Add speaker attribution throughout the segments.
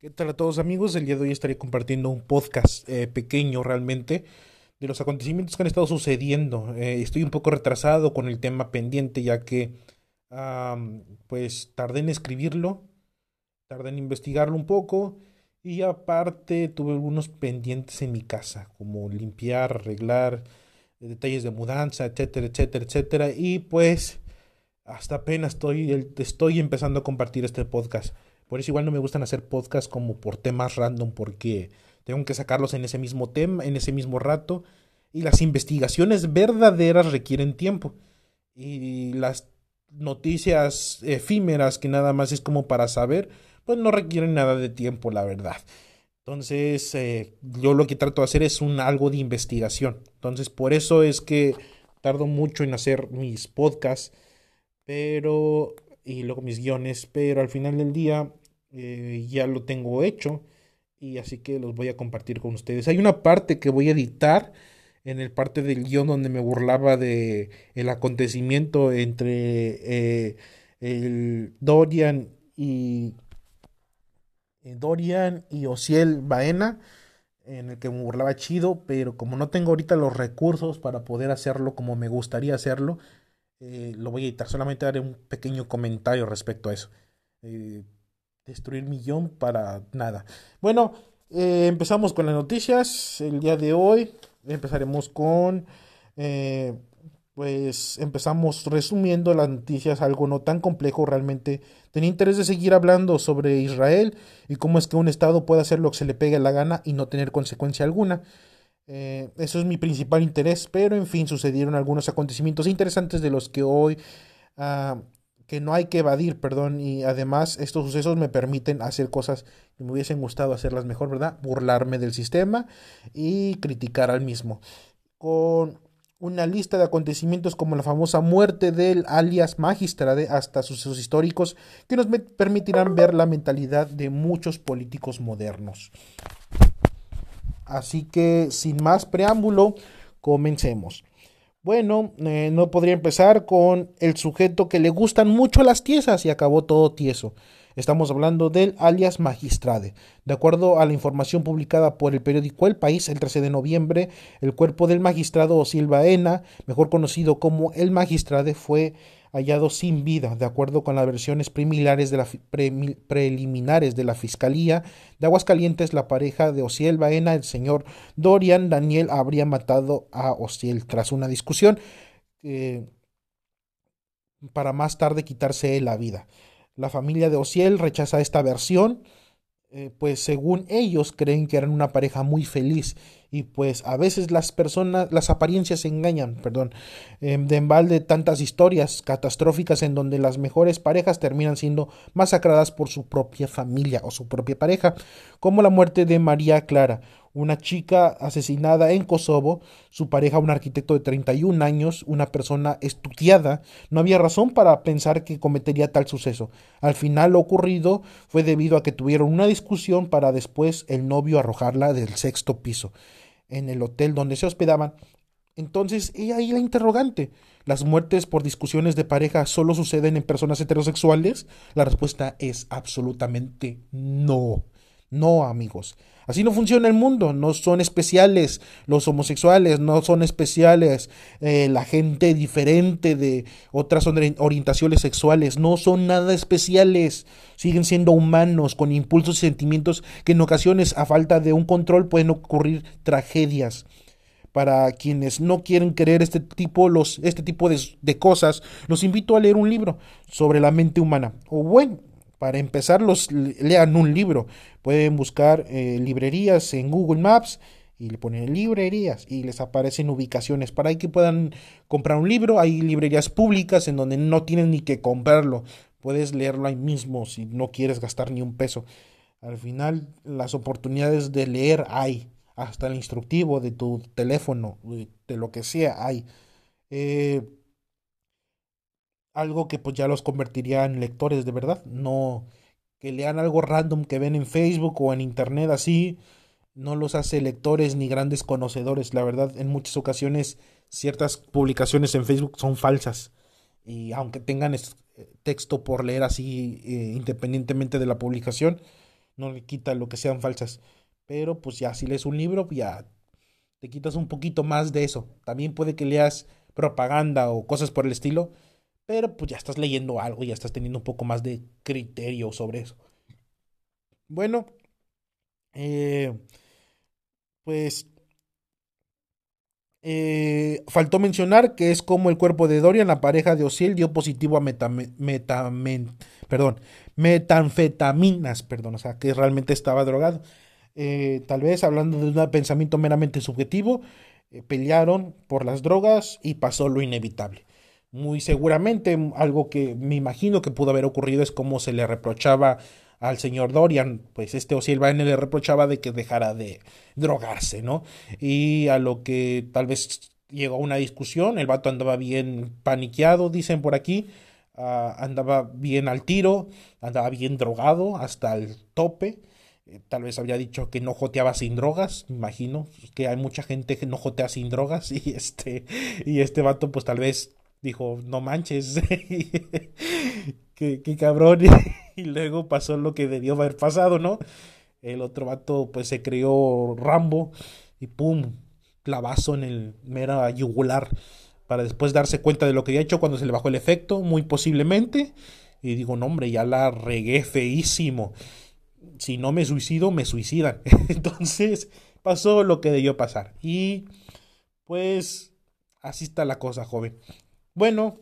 Speaker 1: ¿Qué tal a todos amigos? El día de hoy estaré compartiendo un podcast eh, pequeño realmente de los acontecimientos que han estado sucediendo. Eh, estoy un poco retrasado con el tema pendiente ya que pues tardé en escribirlo, tardé en investigarlo un poco y aparte tuve algunos pendientes en mi casa como limpiar, arreglar, eh, detalles de mudanza, etcétera, etcétera, etcétera y pues hasta apenas estoy, estoy empezando a compartir este podcast. Por eso igual no me gustan hacer podcasts como por temas random porque tengo que sacarlos en ese mismo tema, en ese mismo rato. Y las investigaciones verdaderas requieren tiempo. Y las noticias efímeras que nada más es como para saber, pues no requieren nada de tiempo, la verdad. Entonces, eh, yo lo que trato de hacer es un algo de investigación. Entonces, por eso es que tardo mucho en hacer mis podcasts, pero y luego mis guiones, pero al final del día eh, ya lo tengo hecho y así que los voy a compartir con ustedes. Hay una parte que voy a editar en el parte del guion donde me burlaba de el acontecimiento entre eh, el Dorian y eh, Dorian y Ociel Baena en el que me burlaba chido, pero como no tengo ahorita los recursos para poder hacerlo como me gustaría hacerlo, lo voy a editar. Solamente haré un pequeño comentario respecto a eso. Destruir millón para nada. Bueno, eh, empezamos con las noticias. El día de hoy empezaremos con... pues empezamos resumiendo las noticias, algo no tan complejo realmente. Tenía interés de seguir hablando sobre Israel y cómo es que un Estado puede hacer lo que se le pegue la gana y no tener consecuencia alguna. Eh, eso es mi principal interés, pero en fin, sucedieron algunos acontecimientos interesantes de los que hoy, ah, que no hay que evadir, perdón, y además estos sucesos me permiten hacer cosas que me hubiesen gustado hacerlas mejor, ¿verdad? Burlarme del sistema y criticar al mismo. Con una lista de acontecimientos como la famosa muerte del alias Magistrade hasta sucesos históricos que nos permitirán ver la mentalidad de muchos políticos modernos. Así que sin más preámbulo, comencemos. Bueno, eh, no podría empezar con el sujeto que le gustan mucho las tiesas y acabó todo tieso. Estamos hablando del alias Magistrade. De acuerdo a la información publicada por el periódico El País el 13 de noviembre, el cuerpo del magistrado Silva Ena, mejor conocido como el Magistrade, fue hallado sin vida, de acuerdo con las versiones preliminares de la, de Fiscalía de Aguascalientes, la pareja de Ociel Baena, el señor Dorian Daniel, habría matado a Ociel. Tras una discusión eh, para más tarde quitarse la vida. La familia de Ociel rechaza esta versión, eh, pues según ellos creen que eran una pareja muy feliz. Y pues a veces las personas, las apariencias engañan, perdón, em, de tantas historias catastróficas en donde las mejores parejas terminan siendo masacradas por su propia familia o su propia pareja, como la muerte de María Clara, una chica asesinada en Kosovo, su pareja un arquitecto de 31 años, una persona estudiada, no había razón para pensar que cometería tal suceso. Al final lo ocurrido fue debido a que tuvieron una discusión para después el novio arrojarla del sexto piso en el hotel donde se hospedaban. Entonces, y ahí la interrogante. ¿Las muertes por discusiones de pareja solo suceden en personas heterosexuales? La respuesta es absolutamente no. No, amigos. Así no funciona el mundo. No son especiales los homosexuales, no son especiales eh, la gente diferente de otras orientaciones sexuales. No son nada especiales. Siguen siendo humanos con impulsos y sentimientos que en ocasiones, a falta de un control, pueden ocurrir tragedias. Para quienes no quieren creer este tipo, los, este tipo de, de cosas, los invito a leer un libro sobre la mente humana. O bueno, para empezar, los lean un libro. Pueden buscar eh, librerías en Google Maps y le ponen librerías y les aparecen ubicaciones para que puedan comprar un libro. Hay librerías públicas en donde no tienen ni que comprarlo. Puedes leerlo ahí mismo si no quieres gastar ni un peso. Al final, las oportunidades de leer hay. Hasta el instructivo de tu teléfono, de lo que sea, hay. Eh, algo que pues ya los convertiría en lectores de verdad, no que lean algo random que ven en Facebook o en internet así, no los hace lectores ni grandes conocedores, la verdad en muchas ocasiones ciertas publicaciones en Facebook son falsas y aunque tengan texto por leer así eh, independientemente de la publicación, no le quita lo que sean falsas. Pero pues ya si lees un libro, ya te quitas un poquito más de eso. También puede que leas propaganda o cosas por el estilo, pero pues ya estás leyendo algo, ya estás teniendo un poco más de criterio sobre eso. Bueno, eh, pues eh, faltó mencionar que es como el cuerpo de Dorian, la pareja de Osiel, dio positivo a perdón, metanfetaminas, perdón, o sea, que realmente estaba drogado. Eh, tal vez hablando de un pensamiento meramente subjetivo, pelearon por las drogas y pasó lo inevitable. Muy seguramente algo que me imagino que pudo haber ocurrido es como se le reprochaba al señor Dorian, pues este O'Sullivan le reprochaba de que dejara de drogarse, ¿no? Y a lo que tal vez llegó a una discusión, el vato andaba bien paniqueado, dicen por aquí, ah, andaba bien al tiro, andaba bien drogado hasta el tope. Eh, tal vez había dicho que no joteaba sin drogas, imagino que hay mucha gente que no jotea sin drogas y este y este vato pues tal vez dijo, no manches, qué, cabrón. y luego pasó lo que debió haber pasado, ¿no? El otro vato pues se crió Rambo y pum, clavazo en el mera yugular para después darse cuenta de lo que había hecho cuando se le bajó el efecto, muy posiblemente. Y digo, no hombre, ya la regué feísimo. Si no me suicido, me suicidan. Entonces pasó lo que debió pasar. Y pues así está la cosa, joven. Bueno,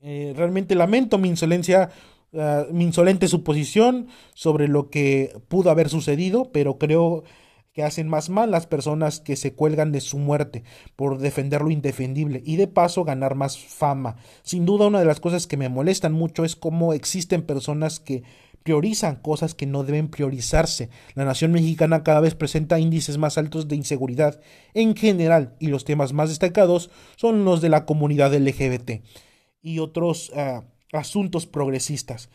Speaker 1: eh, realmente lamento mi insolencia, ah, mi insolente suposición sobre lo que pudo haber sucedido, pero creo que hacen más mal las personas que se cuelgan de su muerte por defender lo indefendible y de paso ganar más fama. Sin duda una de las cosas que me molestan mucho es cómo existen personas que priorizan cosas que no deben priorizarse. La nación mexicana cada vez presenta índices más altos de inseguridad en general y los temas más destacados son los de la comunidad LGBT y otros ah, asuntos progresistas.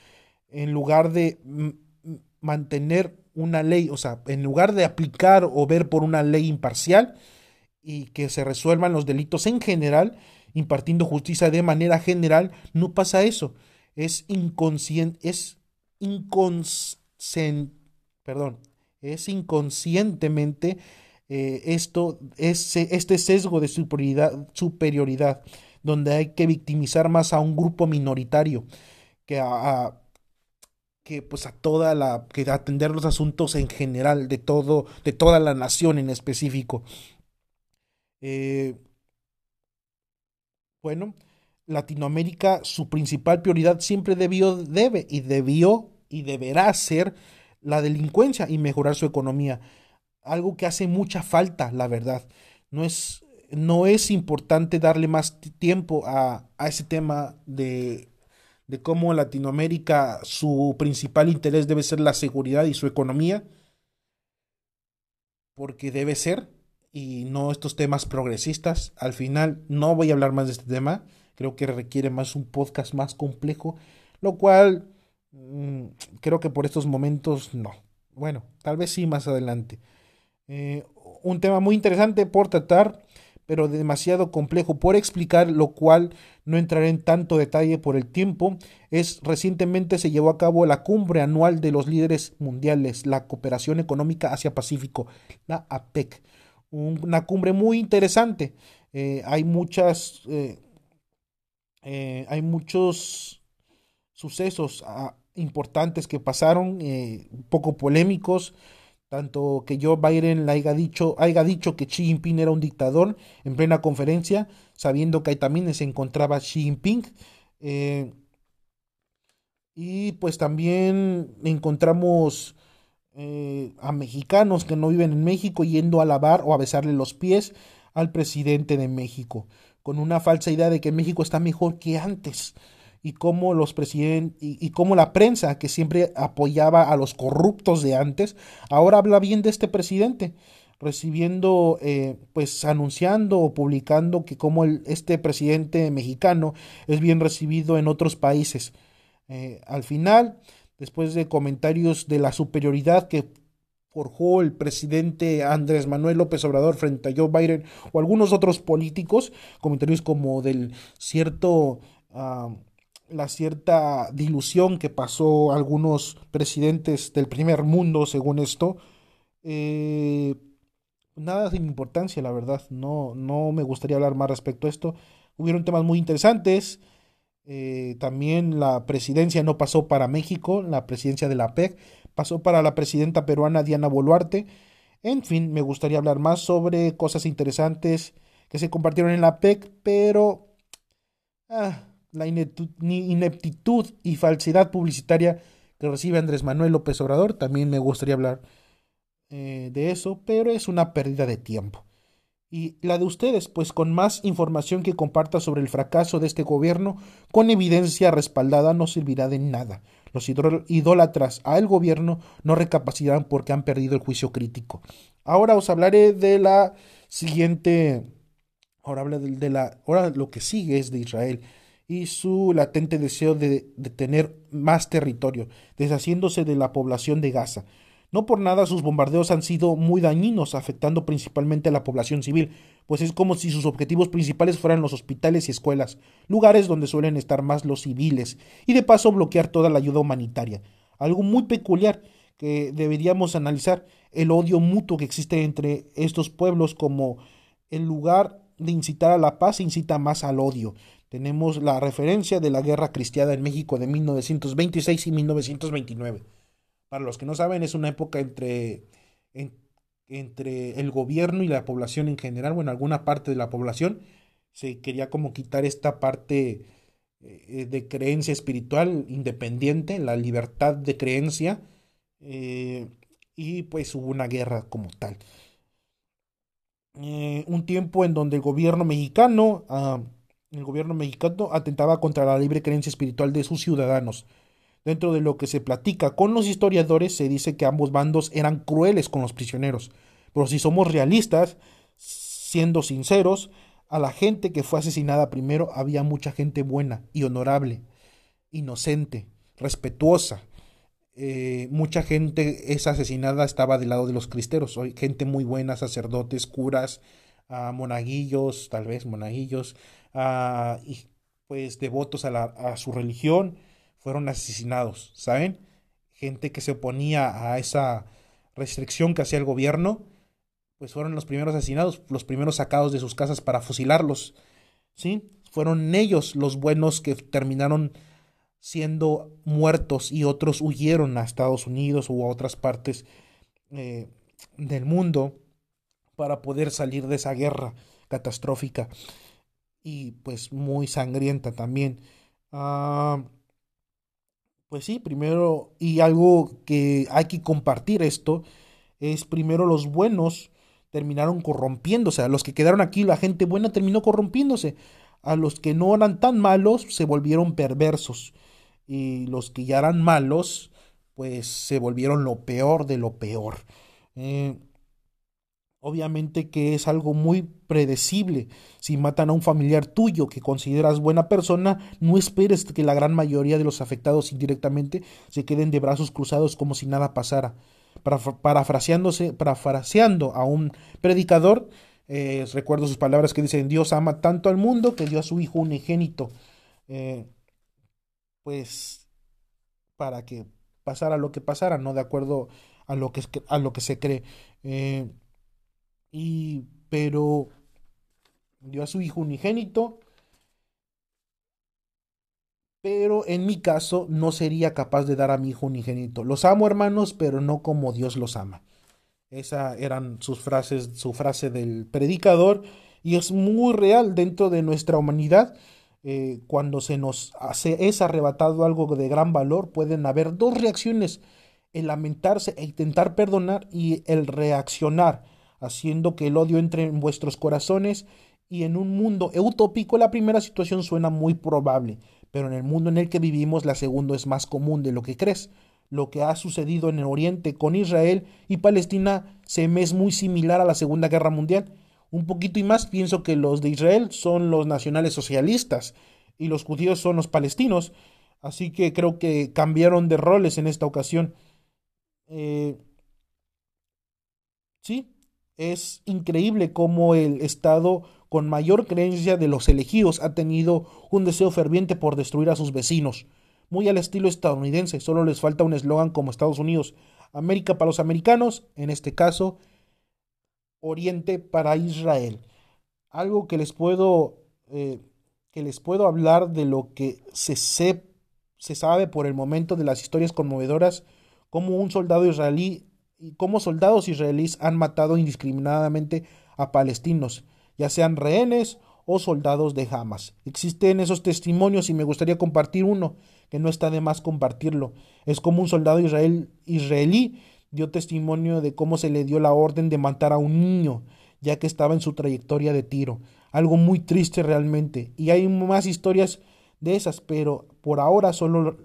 Speaker 1: En lugar de mantener una ley, o sea, en lugar de aplicar o ver por una ley imparcial y que se resuelvan los delitos en general, impartiendo justicia de manera general, no pasa eso. Es inconsciente, es perdón, es inconscientemente eh, esto, este sesgo de superioridad, superioridad, donde hay que victimizar más a un grupo minoritario que a, que pues a toda la que atender los asuntos en general de todo de toda la nación en específico. Eh, bueno Latinoamérica su principal prioridad siempre debió, debe y debió y deberá ser la delincuencia y mejorar su economía. Algo que hace mucha falta, la verdad. No es, no es importante darle más tiempo a, a ese tema de, de cómo Latinoamérica su principal interés debe ser la seguridad y su economía, porque debe ser, y no estos temas progresistas. Al final no voy a hablar más de este tema creo que requiere más un podcast más complejo, lo cual mm, creo que por estos momentos no. Bueno, tal vez sí más adelante. Eh, un tema muy interesante por tratar, pero demasiado complejo por explicar, lo cual no entraré en tanto detalle por el tiempo, es recientemente se llevó a cabo la cumbre anual de los líderes mundiales, la cooperación económica Asia-Pacífico, la APEC. Una cumbre muy interesante. Eh, hay muchas eh, eh, hay muchos sucesos ah, importantes que pasaron, eh, un poco polémicos, tanto que Joe Biden haya dicho, haya dicho que Xi Jinping era un dictador en plena conferencia, sabiendo que ahí también se encontraba Xi Jinping. Eh, y pues también encontramos a mexicanos que no viven en México yendo a lavar o a besarle los pies al presidente de México con una falsa idea de que México está mejor que antes. Y cómo los presidentes y, cómo la prensa que siempre apoyaba a los corruptos de antes ahora habla bien de este presidente recibiendo eh, pues anunciando o publicando que como este presidente mexicano es bien recibido en otros países. Eh, al final después de comentarios de la superioridad que forjó el presidente Andrés Manuel López Obrador frente a Joe Biden o algunos otros políticos, comentarios como del cierto la cierta dilución que pasó algunos presidentes del primer mundo, según esto, eh, nada sin importancia, la verdad. No, no me gustaría hablar más respecto a esto. Hubieron temas muy interesantes. Eh, también la presidencia no pasó para México, la presidencia de la PEC, pasó para la presidenta peruana Diana Boluarte. En fin, me gustaría hablar más sobre cosas interesantes que se compartieron en la PEC, pero ah, la ineptitud y falsedad publicitaria que recibe Andrés Manuel López Obrador, también me gustaría hablar eh, de eso, pero es una pérdida de tiempo. Y la de ustedes, pues con más información que comparta sobre el fracaso de este gobierno, con evidencia respaldada, no servirá de nada. Los idólatras al gobierno no recapacitarán porque han perdido el juicio crítico. Ahora os hablaré de la siguiente. Ahora habla de, la. Ahora lo que sigue es de Israel y su latente deseo de, de tener más territorio, deshaciéndose de la población de Gaza. No por nada sus bombardeos han sido muy dañinos, afectando principalmente a la población civil, pues es como si sus objetivos principales fueran los hospitales y escuelas, lugares donde suelen estar más los civiles, y de paso bloquear toda la ayuda humanitaria. Algo muy peculiar que deberíamos analizar, el odio mutuo que existe entre estos pueblos como en lugar de incitar a la paz incita más al odio. Tenemos la referencia de la guerra cristiana en México de 1926 y 1929 para los que no saben, es una época entre, entre el gobierno y la población en general, bueno, alguna parte de la población. Se quería como quitar esta parte eh, de creencia espiritual independiente, la libertad de creencia, eh, y pues hubo una guerra como tal. Eh, un tiempo en donde el gobierno mexicano, ah, el gobierno mexicano atentaba contra la libre creencia espiritual de sus ciudadanos. Dentro de lo que se platica con los historiadores se dice que ambos bandos eran crueles con los prisioneros. Pero si somos realistas, siendo sinceros, a la gente que fue asesinada primero había mucha gente buena y honorable, inocente, respetuosa. Eh, mucha gente esa asesinada estaba del lado de los cristeros, gente muy buena, sacerdotes, curas, ah, monaguillos, tal vez monaguillos, ah, y pues devotos a, la, a su religión fueron asesinados, ¿saben? Gente que se oponía a esa restricción que hacía el gobierno, pues fueron los primeros asesinados, los primeros sacados de sus casas para fusilarlos, ¿sí? Fueron ellos los buenos que terminaron siendo muertos y otros huyeron a Estados Unidos u a otras partes eh, del mundo para poder salir de esa guerra catastrófica y pues muy sangrienta también. Ah, pues sí, primero, y algo que hay que compartir esto, es primero los buenos terminaron corrompiéndose, a los que quedaron aquí la gente buena terminó corrompiéndose, a los que no eran tan malos se volvieron perversos, y los que ya eran malos, pues se volvieron lo peor de lo peor. Eh, Obviamente que es algo muy predecible. Si matan a un familiar tuyo que consideras buena persona, no esperes que la gran mayoría de los afectados indirectamente se queden de brazos cruzados como si nada pasara. parafraseándose, parafraseando a un predicador, eh, recuerdo sus palabras que dicen, Dios ama tanto al mundo que dio a su Hijo unigénito. Eh, pues para que pasara lo que pasara, no de acuerdo a lo que, se cree. Eh, y pero dio a su hijo unigénito, pero en mi caso no sería capaz de dar a mi hijo unigénito. Los amo, hermanos, pero no como Dios los ama. Esa eran sus frases, su frase del predicador, y es muy real dentro de nuestra humanidad. Eh, cuando se nos es arrebatado algo de gran valor, pueden haber dos reacciones: el lamentarse e intentar perdonar, y el reaccionar haciendo que el odio entre en vuestros corazones y en un mundo utópico la primera situación suena muy probable, pero en el mundo en el que vivimos la segunda es más común de lo que crees. Lo que ha sucedido en el Oriente con Israel y Palestina se me es muy similar a la Segunda Guerra Mundial. Un poquito y más pienso que los de Israel son los nacionales socialistas y los judíos son los palestinos, así que creo que cambiaron de roles en esta ocasión. Eh, sí, es increíble cómo el Estado con mayor creencia de los elegidos ha tenido un deseo ferviente por destruir a sus vecinos. Muy al estilo estadounidense, solo les falta un eslogan como Estados Unidos, América para los americanos, en este caso, Oriente para Israel. Algo que les puedo, eh, que les puedo hablar de lo que se, se sabe por el momento de las historias conmovedoras, como un soldado israelí y cómo soldados israelíes han matado indiscriminadamente a palestinos, ya sean rehenes o soldados de Hamas. Existen esos testimonios y me gustaría compartir uno, que no está de más compartirlo. Es como un soldado israel, israelí dio testimonio de cómo se le dio la orden de matar a un niño, ya que estaba en su trayectoria de tiro. Algo muy triste realmente. Y hay más historias de esas, pero por ahora solo,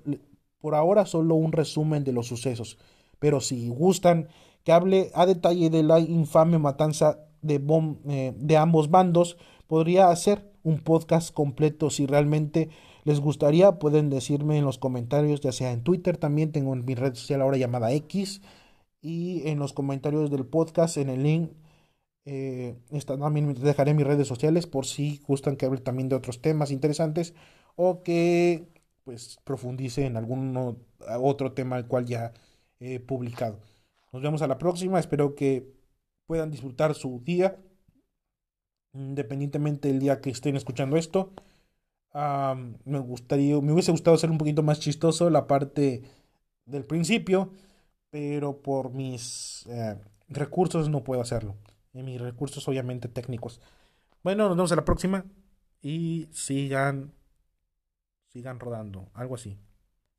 Speaker 1: por ahora solo un resumen de los sucesos pero si gustan que hable a detalle de la infame matanza de, eh, de ambos bandos, podría hacer un podcast completo. Si realmente les gustaría, pueden decirme en los comentarios, ya sea en Twitter, también tengo mi red social ahora llamada X, y en los comentarios del podcast, en el link, eh, también dejaré mis redes sociales por si gustan que hable también de otros temas interesantes o que pues profundice en algún otro tema al cual ya publicado. Nos vemos a la próxima, espero que puedan disfrutar su día, independientemente del día que estén escuchando esto. me gustaría, me hubiese gustado ser un poquito más chistoso la parte del principio, pero por mis eh, recursos no puedo hacerlo. Y mis recursos obviamente técnicos. Bueno, nos vemos a la próxima y sigan sigan rodando, algo así.